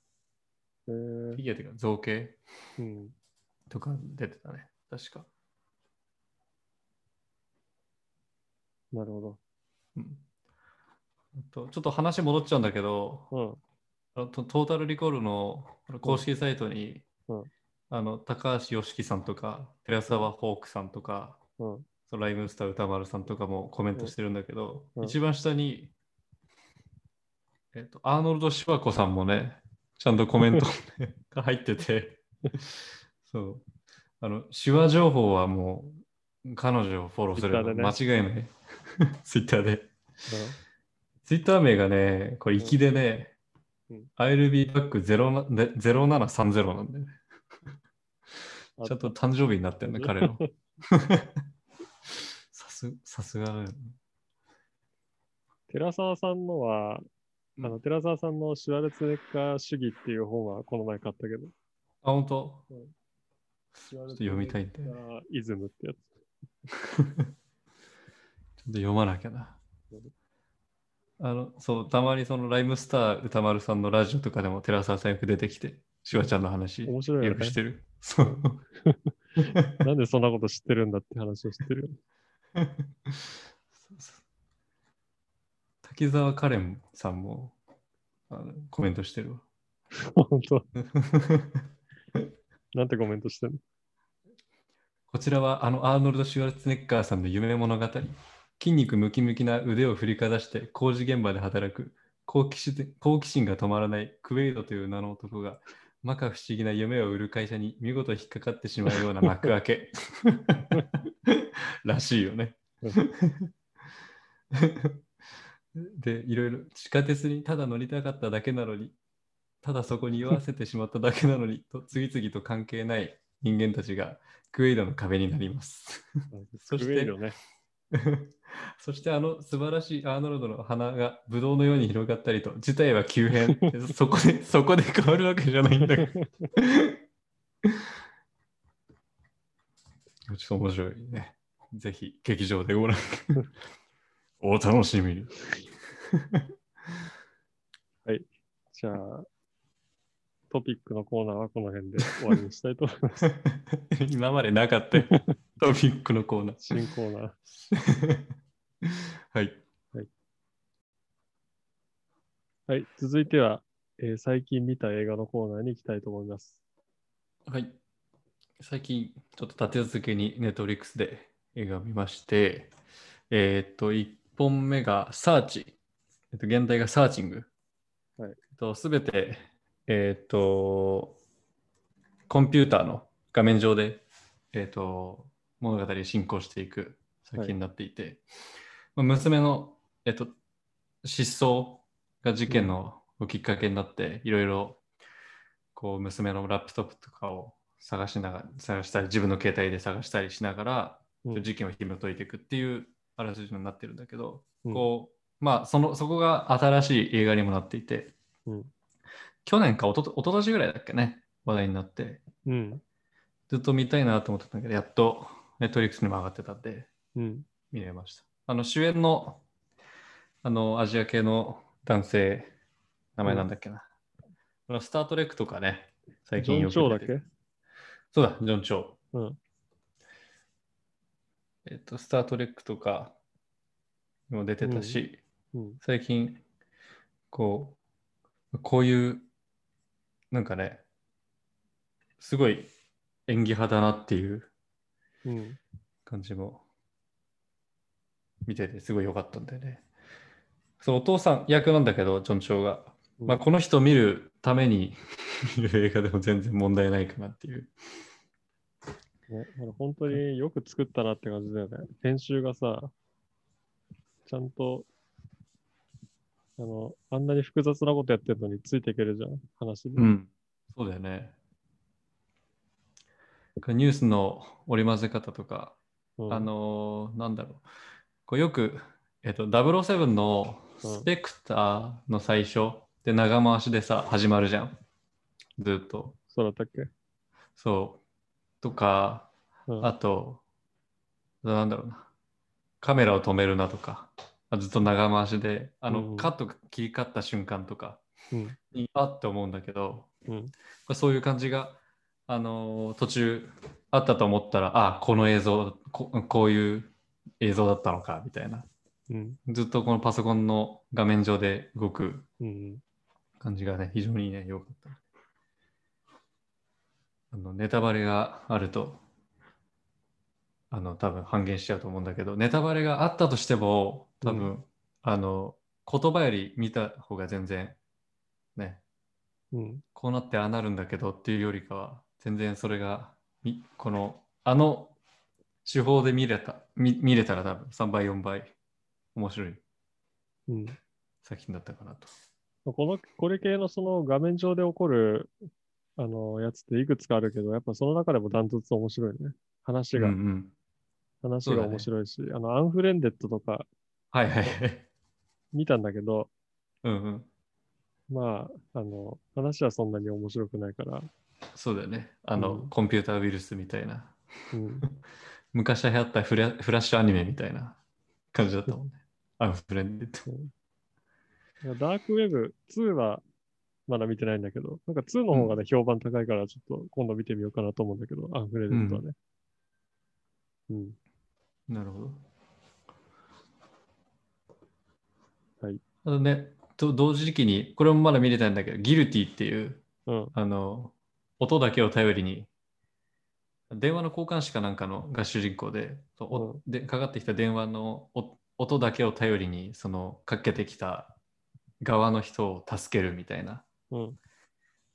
[SPEAKER 1] えー
[SPEAKER 2] フィギュアっていうか造形
[SPEAKER 1] うん。
[SPEAKER 2] とか出てたね。確か。
[SPEAKER 1] なるほ
[SPEAKER 2] うん。あとちょっと話戻っちゃうんだけど、
[SPEAKER 1] ど。
[SPEAKER 2] あのトトータルリコールの公式サイトに、
[SPEAKER 1] うん
[SPEAKER 2] あの高橋良樹さんとか、寺澤ホークさんとか、
[SPEAKER 1] うん。うん。
[SPEAKER 2] そのライムスター歌丸さんとかもコメントしてるんだけど、
[SPEAKER 1] うん
[SPEAKER 2] 一番下に、えっと、アーノルド・シュワコさんもね、ちゃんとコメント が入ってて、そう。あの、手話情報はもう、彼女をフォローすれば間違いない。ツイッターで。ツイッター名がね、これ、粋でね、
[SPEAKER 1] うん
[SPEAKER 2] I'll be back 0なで0730なんで、ね、
[SPEAKER 1] あ
[SPEAKER 2] ちゃんと誕生日になってるね、彼の。さすさすがだよね。
[SPEAKER 1] 寺澤さんのは、
[SPEAKER 2] うん
[SPEAKER 1] あの、寺澤さんのシュワルツェネッカー主義っていう本はこの前買ったけど、
[SPEAKER 2] あ、本当？
[SPEAKER 1] シュワル
[SPEAKER 2] ちょっと読みたいんだ
[SPEAKER 1] イズムってやつ。
[SPEAKER 2] ちょっと読まなきゃな。あの、そう、たまにそのライムスター歌丸さんのラジオとかでも寺澤さんよく出てきて、シュワちゃんの話
[SPEAKER 1] 面白いよね
[SPEAKER 2] よくしてる。そう。
[SPEAKER 1] なんでそんなこと知ってるんだって話を知ってるよね。
[SPEAKER 2] 滝沢カレンさんもあのコメントしてるわ。
[SPEAKER 1] 本当 なんてコメントしてんの？
[SPEAKER 2] こちらはあのアーノルド・シュワルツェネッカーさんの夢物語。筋肉ムキムキな腕を振りかざして工事現場で働く好奇心好奇心が止まらないクウェイドという名の男が摩訶不思議な夢を売る会社に見事引っかかってしまうような幕開け。らしいよね。で、いろいろ地下鉄にただ乗りたかっただけなのに、ただそこに居合わせてしまっただけなのに、と次々と関係ない人間たちがクエイドの壁になります。そして
[SPEAKER 1] ね。
[SPEAKER 2] そしてあの素晴らしいアーノルドの花がブドウのように広がったりと、事態は急変。そこで、そこで変わるわけじゃないんだけど。ちょっと面白いね。ぜひ劇場でご覧。お楽しみに。
[SPEAKER 1] じゃあ、トピックのコーナーはこの辺で終わりにしたいと思います。
[SPEAKER 2] 今までなかったよ トピックのコーナー。
[SPEAKER 1] 新コーナー。
[SPEAKER 2] はい。
[SPEAKER 1] はい、続いては、えー最近見た映画のコーナーに行きたいと思います。
[SPEAKER 2] はい。最近、ちょっと立て続けにネットフリックスで映画を見まして、えーっと、1本目がサーチ。えっと、現代がサーチング。
[SPEAKER 1] はい
[SPEAKER 2] えっと、すべて、えーっと、コンピューターの画面上で、えっ、と、物語を進行していく作品になっていて、まあ娘の、えっ、と、失踪が事件のきっかけになって、いろいろ、こう、娘のラップトップとかを探しながら、探したり、自分の携帯で探したりしながら、
[SPEAKER 1] うん
[SPEAKER 2] 事件を紐解いていくっていうあらすじになってるんだけど、
[SPEAKER 1] うん
[SPEAKER 2] こう、まあ、その、そこが新しい映画にもなっていて、
[SPEAKER 1] うん
[SPEAKER 2] 去年かおとと、おととしぐらいだっけね、話題になって、
[SPEAKER 1] うん。
[SPEAKER 2] ずっと見たいなと思ってたんだけど、やっとネットリックスにも上がってたんで、
[SPEAKER 1] うん。
[SPEAKER 2] 見れました。あの、主演の、あの、アジア系の男性、名前なんだっけな。あのスター・トレックとかね、最
[SPEAKER 1] ジョン・
[SPEAKER 2] 近よく
[SPEAKER 1] チョウだっけ？
[SPEAKER 2] 出てるそうだ、ジョン・チョウ。
[SPEAKER 1] うん。
[SPEAKER 2] えっと、スター・トレックとかにも出てたし、
[SPEAKER 1] うん。
[SPEAKER 2] 最近、こう、こういう、なんかね、すごい演技派だなっていう
[SPEAKER 1] うん。
[SPEAKER 2] 感じも見ててすごい良かったんだよね。そう、お父さん役なんだけど、ジョン・チョウが。
[SPEAKER 1] うん
[SPEAKER 2] まあ、この人を見るために 見る映画でも全然問題ないかなっていう。
[SPEAKER 1] ね、本当によく作ったなって感じだよね。編集がさ、ちゃんと、あの、あんなに複雑なことやってるのについていけるじゃん、話で。
[SPEAKER 2] うん。そうだよね。ニュースの織り交ぜ方とか、
[SPEAKER 1] うん
[SPEAKER 2] あ、のーなんだろう。こうよく、えっと、007のスペクターの最初で長回しでさ、始まるじゃん。ずっと。
[SPEAKER 1] そうだったっけ？
[SPEAKER 2] そう。とか、
[SPEAKER 1] うん。
[SPEAKER 2] あと、なんだろうな。カメラを止めるなとか、あずっと長回しで、あの、
[SPEAKER 1] うん
[SPEAKER 2] カット切り替わった瞬間とか
[SPEAKER 1] うん。
[SPEAKER 2] に、あって思うんだけど、
[SPEAKER 1] うん。
[SPEAKER 2] そういう感じが、あのー途中あったと思ったら、あこの映像こ、こういう映像だったのか、みたいな。
[SPEAKER 1] うん。
[SPEAKER 2] ずっとこのパソコンの画面上で動く
[SPEAKER 1] うん。
[SPEAKER 2] 感じがね、非常にね、良かった。あの、ネタバレがあると、あの、多分半減しちゃうと思うんだけど、ネタバレがあったとしても、多分、
[SPEAKER 1] う
[SPEAKER 2] あの、言葉より見た方が全然、ね、
[SPEAKER 1] うん。
[SPEAKER 2] こうなってああなるんだけどっていうよりかは、全然それが、みこの、あの手法で見れた、見見れたら多分3倍、4倍面白い
[SPEAKER 1] うん。
[SPEAKER 2] 作品だったかなと。
[SPEAKER 1] この、これ系のその画面上で起こる、あの、やつっていくつかあるけど、やっぱその中でもダントツ面白いね。話が、
[SPEAKER 2] うんうん。
[SPEAKER 1] 話が面白いし、あの、アンフレンデッドとか
[SPEAKER 2] はいはいはい。
[SPEAKER 1] 見たんだけど、
[SPEAKER 2] うんうん。
[SPEAKER 1] まあ、あの、話はそんなに面白くないから、
[SPEAKER 2] そうだよね。あの、
[SPEAKER 1] うん
[SPEAKER 2] コンピューターウイルスみたいな。
[SPEAKER 1] うん。
[SPEAKER 2] 昔流行ったフラフラッシュアニメみたいな感じだったもんね。アンフレンデッド。
[SPEAKER 1] ダークウェブ2はまだ見てないんだけど、なんか2の方がね、評判高いから、ちょっと今度見てみようかなと思うんだけど、アンフレンデッドはね。うん。
[SPEAKER 2] なるほど。
[SPEAKER 1] はい。
[SPEAKER 2] あとね、と同時期に、これもまだ見れたんだけど、ギルティっていう、
[SPEAKER 1] うん。
[SPEAKER 2] あの、音だけを頼りに、電話の交換士かなんかのが主人公で、おでかかってきた電話のお音だけを頼りに、そのかけてきた側の人を助けるみたいな。
[SPEAKER 1] うん。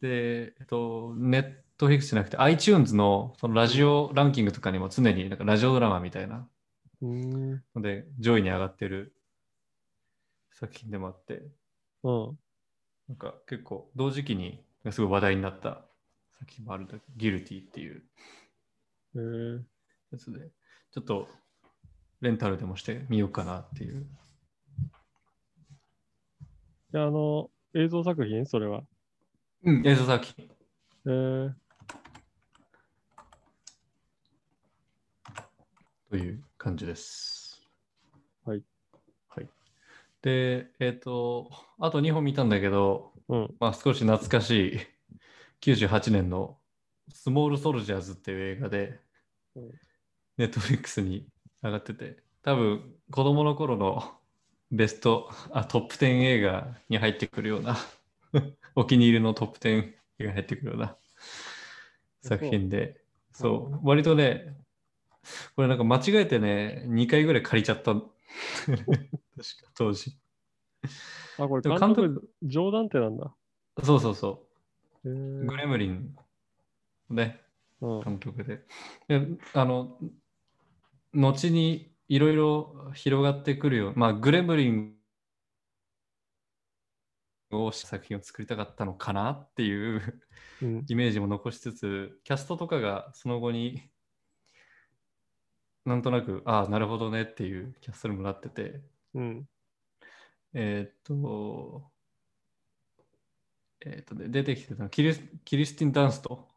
[SPEAKER 2] で、えっと、ネットフリックスじゃなくて iTunes のそのラジオランキングとかにも常になんかラジオドラマみたいな。ので上位に上がってる作品でもあって、
[SPEAKER 1] うん。
[SPEAKER 2] なんか結構同時期にすごい話題になった作品もあるんだけど、ギルティっていう
[SPEAKER 1] えー、
[SPEAKER 2] やつで、ちょっとレンタルでもしてみようかなっていう。
[SPEAKER 1] で、あの、映像作品？それは。
[SPEAKER 2] うん、映像作品。
[SPEAKER 1] えー、
[SPEAKER 2] という感じです。
[SPEAKER 1] はい。
[SPEAKER 2] はい。で、えっ、と、あと2本見たんだけど、
[SPEAKER 1] うん。
[SPEAKER 2] まあ、少し懐かしい98年のスモールソルジャーズっていう映画で
[SPEAKER 1] うん、
[SPEAKER 2] ネットフリックスに上がってて、多分子供の頃のベストあトップ10映画に入ってくるような お気に入りのトップ10映画に入ってくるような作品で、
[SPEAKER 1] そう
[SPEAKER 2] 割とね、これなんか間違えてね、2回ぐらい借りちゃった。確か当時。
[SPEAKER 1] あ、これ監
[SPEAKER 2] 監督
[SPEAKER 1] 督、冗談ってなんだ。
[SPEAKER 2] そうそうそ
[SPEAKER 1] え
[SPEAKER 2] う。
[SPEAKER 1] ー
[SPEAKER 2] グレムリンね、
[SPEAKER 1] うん。
[SPEAKER 2] 監督で。であの、後にいろいろ広がってくるよ。まあ、グレムリンを作品を作りたかったのかなっていう
[SPEAKER 1] うん。
[SPEAKER 2] イメージも残しつつ、キャストとかがその後になんとなく、ああ、なるほどねっていうキャストにもなってて、
[SPEAKER 1] うん。
[SPEAKER 2] えーっと、えーっとね、出てきてたのキリスキリスティン・ダンスト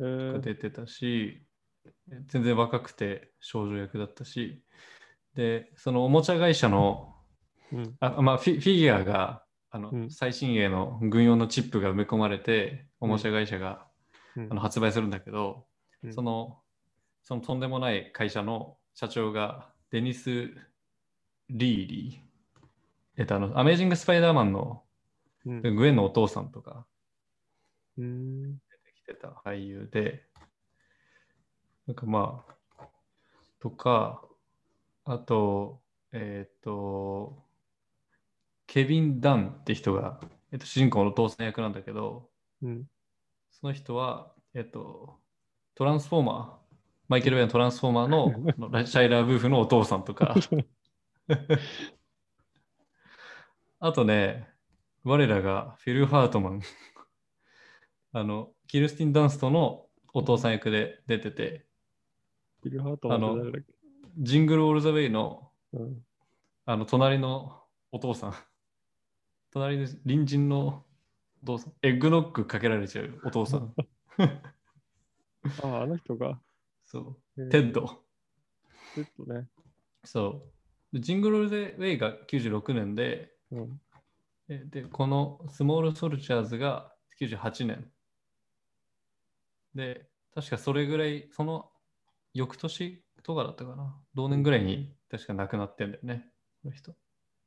[SPEAKER 1] えー
[SPEAKER 2] が出てたし、全然若くて少女役だったし、で、そのおもちゃ会社の、
[SPEAKER 1] うん。
[SPEAKER 2] あまあ、フィフィギュアがあの、
[SPEAKER 1] うん
[SPEAKER 2] 最新鋭の軍用のチップが埋め込まれて、おもちゃ会社が、
[SPEAKER 1] うん
[SPEAKER 2] あの発売するんだけど、
[SPEAKER 1] うん
[SPEAKER 2] そのそのとんでもない会社の社長がデニス・リーリー。えっと、あの、アメージング・スパイダーマンの
[SPEAKER 1] うん。
[SPEAKER 2] グエンのお父さんとか
[SPEAKER 1] うん。
[SPEAKER 2] 出てきてた俳優で、なんかまあ、とか、あと、えっ、と、ケビン・ダンって人が、えっと、主人公のお父さん役なんだけど、
[SPEAKER 1] うん。
[SPEAKER 2] その人は、えっと、トランスフォーマー、マイケル・ベイのトランスフォーマーの のシャイラー・ブーフのお父さんとか、あとね、我らがフィル・ハートマン、あの、キルスティン・ダンストのお父さん役で出てて、
[SPEAKER 1] フィル・ハートマンって誰だっけ
[SPEAKER 2] ジングル・オール・ザ・ウェイの
[SPEAKER 1] うん。
[SPEAKER 2] あの隣のお父さん、隣の隣人のお父さん、エッグノックかけられちゃうお父さん、
[SPEAKER 1] ああ、あの人が。
[SPEAKER 2] そう、
[SPEAKER 1] えー
[SPEAKER 2] テッド。
[SPEAKER 1] テッドね。
[SPEAKER 2] そう。でジングル・オール・ザ・ウェイが96年で、
[SPEAKER 1] うん。
[SPEAKER 2] えで、このスモール・ソルジャーズが98年。で、確かそれぐらい、その翌年とかだったかな。同年ぐらいに確か亡くなってんだよね、この人。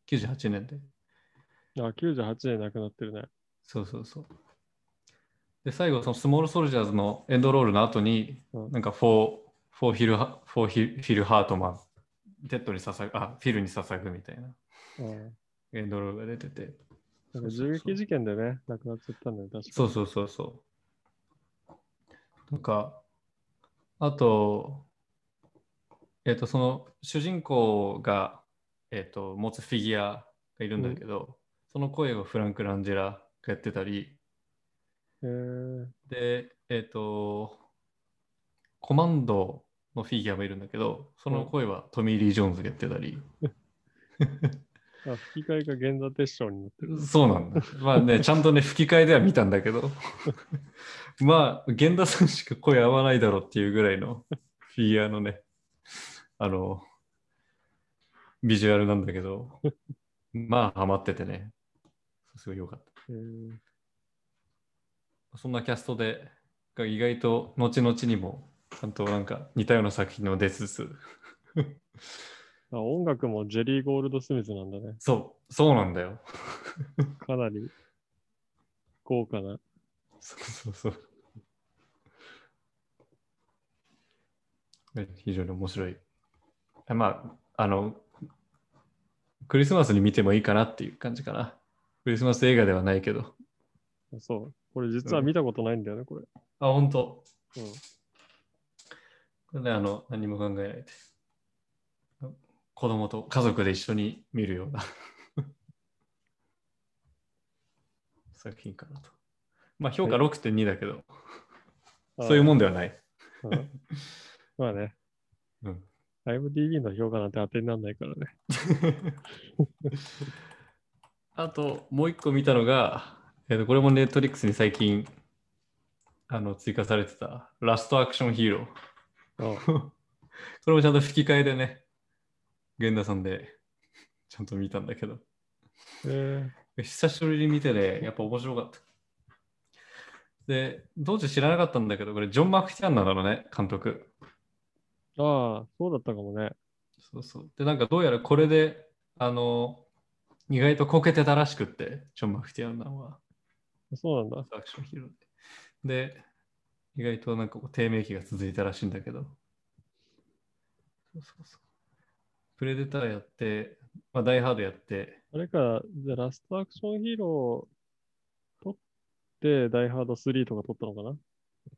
[SPEAKER 2] 98年で。
[SPEAKER 1] あ、98年亡くなってるね。
[SPEAKER 2] そうそうそう。で、最後、そのスモール・ソルジャーズのエンドロールの後に、
[SPEAKER 1] うん
[SPEAKER 2] なんか For、for フィル・ハ、for フィル、フィル・ハートマン、テッドに捧ぐ、あ、フィルに捧ぐみたいな
[SPEAKER 1] うん。
[SPEAKER 2] エンドロールが出てて。
[SPEAKER 1] なんか銃撃事件でね、亡くなっちゃったんだよ、確か
[SPEAKER 2] そうそうそうそう。なんか、あと、えっ、と、その主人公が、えっ、と、持つフィギュアがいるんだけど、その声をフランク・ランジェラがやってたり、
[SPEAKER 1] へー。
[SPEAKER 2] で、えっ、と、コマンドのフィギュアもいるんだけど、その声はトミー・リー・ジョーンズがやってたり、
[SPEAKER 1] あ吹き替えが源田鉄章になってる。
[SPEAKER 2] そうなんだ。まあね、ちゃんとね、吹き替えでは見たんだけど、まあ、源田さんしか声合わないだろうっていうぐらいのフィギュアのね、あの、ビジュアルなんだけど、まあ、ハマっててね、すごい良かった。そんなキャストで、が意外と後々にも、ちゃんとなんか似たような作品の出つつ、
[SPEAKER 1] あ音楽もジェリー・ゴールド・スミスなんだね。
[SPEAKER 2] そう、そうなんだよ。
[SPEAKER 1] かなり豪華な。
[SPEAKER 2] そうそうそう。ね非常に面白い。あまあ、あの、クリスマスに見てもいいかなっていう感じかな。クリスマス映画ではないけど。
[SPEAKER 1] あそう。これ実は見たことないんだよね、これ。
[SPEAKER 2] あ、本当。
[SPEAKER 1] うん。
[SPEAKER 2] これね、あの、何も考えないで。子供と家族で一緒に見るような 作品かなと。まあ、評価
[SPEAKER 1] はい
[SPEAKER 2] 6.2だけど、
[SPEAKER 1] あ
[SPEAKER 2] そういうもんではない。
[SPEAKER 1] うんまあね、
[SPEAKER 2] うん。
[SPEAKER 1] IMDB の評価なんて当てにならないからね。
[SPEAKER 2] あと、もう一個見たのが、えーとこれもネットリックスに最近あの追加されてた、ラストアクションヒーロー。
[SPEAKER 1] あ
[SPEAKER 2] これもちゃんと吹き替えでね、源田さんでちゃんと見たんだけど、
[SPEAKER 1] え
[SPEAKER 2] 久しぶりに見てね、やっぱ面白かった。で、当時知らなかったんだけど、これジョン・マクティアンなんだろうね、監督。
[SPEAKER 1] ー、ああ、そうだったかもね。
[SPEAKER 2] そうそう。で、なんかどうやらこれで、あの、意外とこけてたらしくって、ジョン・マクティアンなんは。
[SPEAKER 1] そうなんだ。
[SPEAKER 2] アクションヒーローで。で、意外となんか低迷期が続いたらしいんだけど。そうそうそう。プレデターやって、まあ、ダイハードやって、
[SPEAKER 1] あれか、じゃあラストアクションヒーロー撮って、ダイハード3とか撮ったのかな？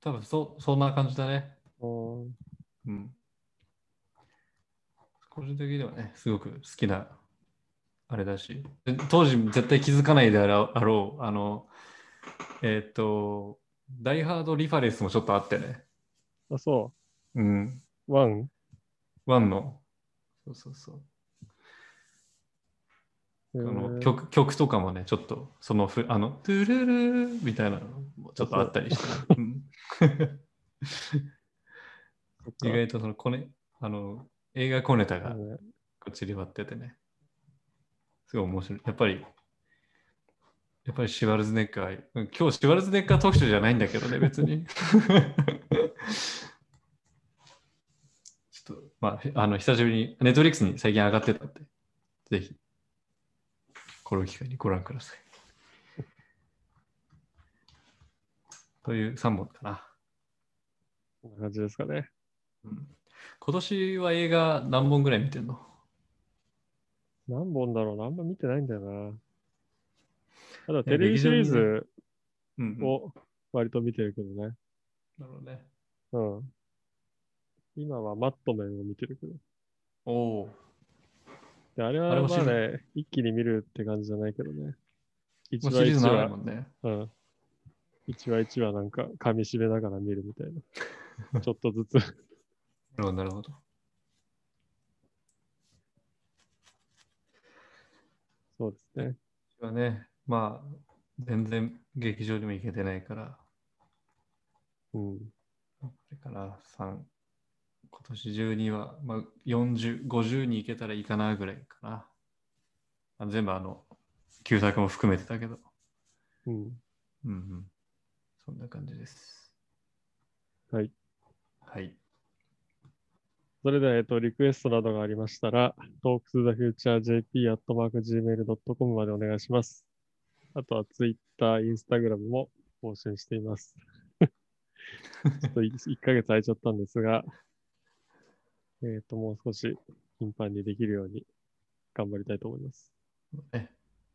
[SPEAKER 2] 多分そそんな感じだね。
[SPEAKER 1] うん
[SPEAKER 2] うん。個人的にはね、すごく好きなあれだし、で当時絶対気づかないであろう、あろうあの、えっ、と、ダイハードリファレンスもちょっとあってね。
[SPEAKER 1] あ、そ
[SPEAKER 2] うん。
[SPEAKER 1] う。ワン？
[SPEAKER 2] ワンの、そうそうそう。
[SPEAKER 1] え
[SPEAKER 2] あの
[SPEAKER 1] ー。
[SPEAKER 2] 曲曲とかもね、ちょっとそのふ、あの、トゥルルーみたいなのもちょっとあったりして、意外とそのコネ、あの、映画小ネタがこう散りばっててね、すごい面白い。やっぱり、やっぱりシュワルツェネッガー、うん今日シュワルツェネッガー特集じゃないんだけどね、別に。ちょっと、まあ、あの、久しぶりに、ネットフリックスに最近上がってたんで、ぜひ、この機会にご覧ください。という3本かな。
[SPEAKER 1] こんな感じですかね。
[SPEAKER 2] うん今年は映画何本ぐらい見てんの？
[SPEAKER 1] 何本だろうなあんま見てないんだよな。ただテレビシリーズ。を割と見てるけどね。
[SPEAKER 2] なるほどね。
[SPEAKER 1] うん。今はマットメンを見てるけど。
[SPEAKER 2] おお。
[SPEAKER 1] であれ
[SPEAKER 2] あ
[SPEAKER 1] はまあね、一気に見るって感じじゃないけどね。一
[SPEAKER 2] もうシ
[SPEAKER 1] 話一
[SPEAKER 2] リーズ長い
[SPEAKER 1] 話
[SPEAKER 2] もんね。
[SPEAKER 1] うん。一話一話なんか噛み締めながら見るみたいな。ちょっとずつ。
[SPEAKER 2] なるほど、なるほど。
[SPEAKER 1] そうですね。
[SPEAKER 2] はね、まあ、全然劇場にも行けてないから、
[SPEAKER 1] うん。
[SPEAKER 2] あれかな、3、今年中には、まあ、40、50に行けたらいいかなぐらいかな。あ全部あの、旧作も含めてたけど、
[SPEAKER 1] うん。
[SPEAKER 2] うんうん。そんな感じです。
[SPEAKER 1] はい。
[SPEAKER 2] はい。
[SPEAKER 1] それでは、えっと、リクエストなどがありましたら、talktothefuturejp.gmail.com までお願いします。あとは、Twitter、Instagram も更新しています。ちょっと1ヶ月空いちゃったんですが、えっと、もう少し頻繁にできるように頑張りたいと思います。
[SPEAKER 2] ね、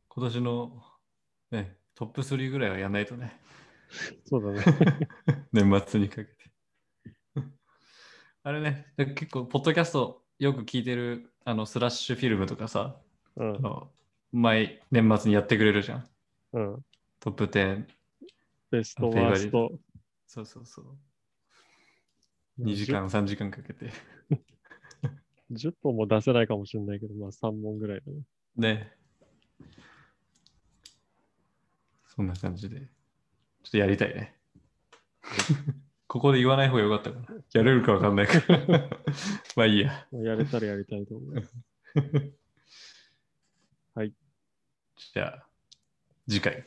[SPEAKER 2] 今年の、ね、トップ3ぐらいはやんないとね。
[SPEAKER 1] そうだね。
[SPEAKER 2] 年末にかけて。あれね、で結構、ポッドキャストよく聞いてるあのスラッシュフィルムとかさ、
[SPEAKER 1] うん
[SPEAKER 2] あ。の毎年末にやってくれるじゃん。
[SPEAKER 1] うん。
[SPEAKER 2] トップ10。
[SPEAKER 1] ベスト、ワースト。
[SPEAKER 2] そうそうそう。2時間、3時間かけて。
[SPEAKER 1] 10本も出せないかもしれないけど、まあ3本ぐらいだね。
[SPEAKER 2] ね。そんな感じで。ちょっとやりたいね。ここで言わない方がよかったかな。やれるかわかんないから。まあいいや。
[SPEAKER 1] やれたらやりたいと思います。はい。
[SPEAKER 2] じゃあ、次回。